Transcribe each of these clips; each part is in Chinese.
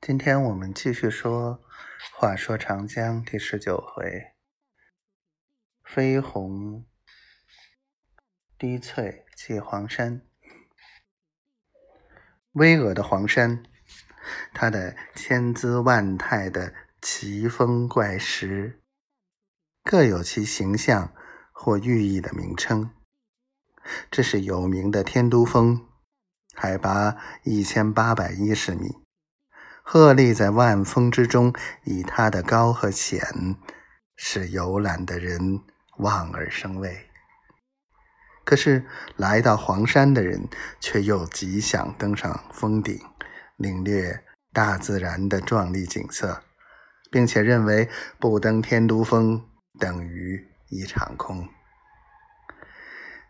今天我们继续说《话说长江》第十九回：飞鸿低翠泣黄山。巍峨的黄山，它的千姿万态的奇峰怪石，各有其形象或寓意的名称。这是有名的天都峰，海拔一千八百一十米。鹤立在万峰之中，以它的高和浅，使游览的人望而生畏。可是来到黄山的人，却又极想登上峰顶，领略大自然的壮丽景色，并且认为不登天都峰等于一场空。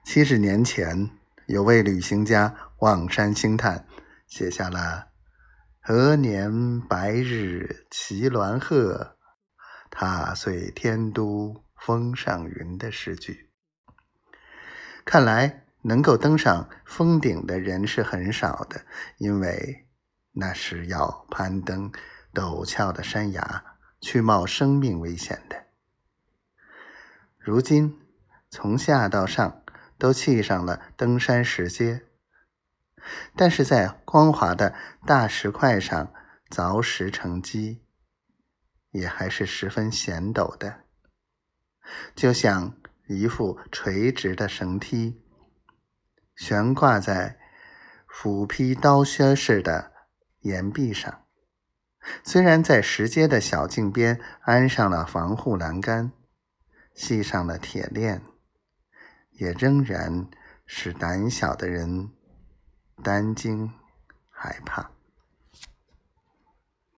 七十年前，有位旅行家望山兴叹，写下了。何年白日骑鸾鹤，踏碎天都峰上云的诗句。看来能够登上峰顶的人是很少的，因为那是要攀登陡峭的山崖，去冒生命危险的。如今从下到上都砌上了登山石阶。但是在光滑的大石块上凿石成基，也还是十分险陡的，就像一副垂直的绳梯，悬挂在斧劈刀削似的岩壁上。虽然在石阶的小径边安上了防护栏杆，系上了铁链，也仍然使胆小的人。担惊害怕。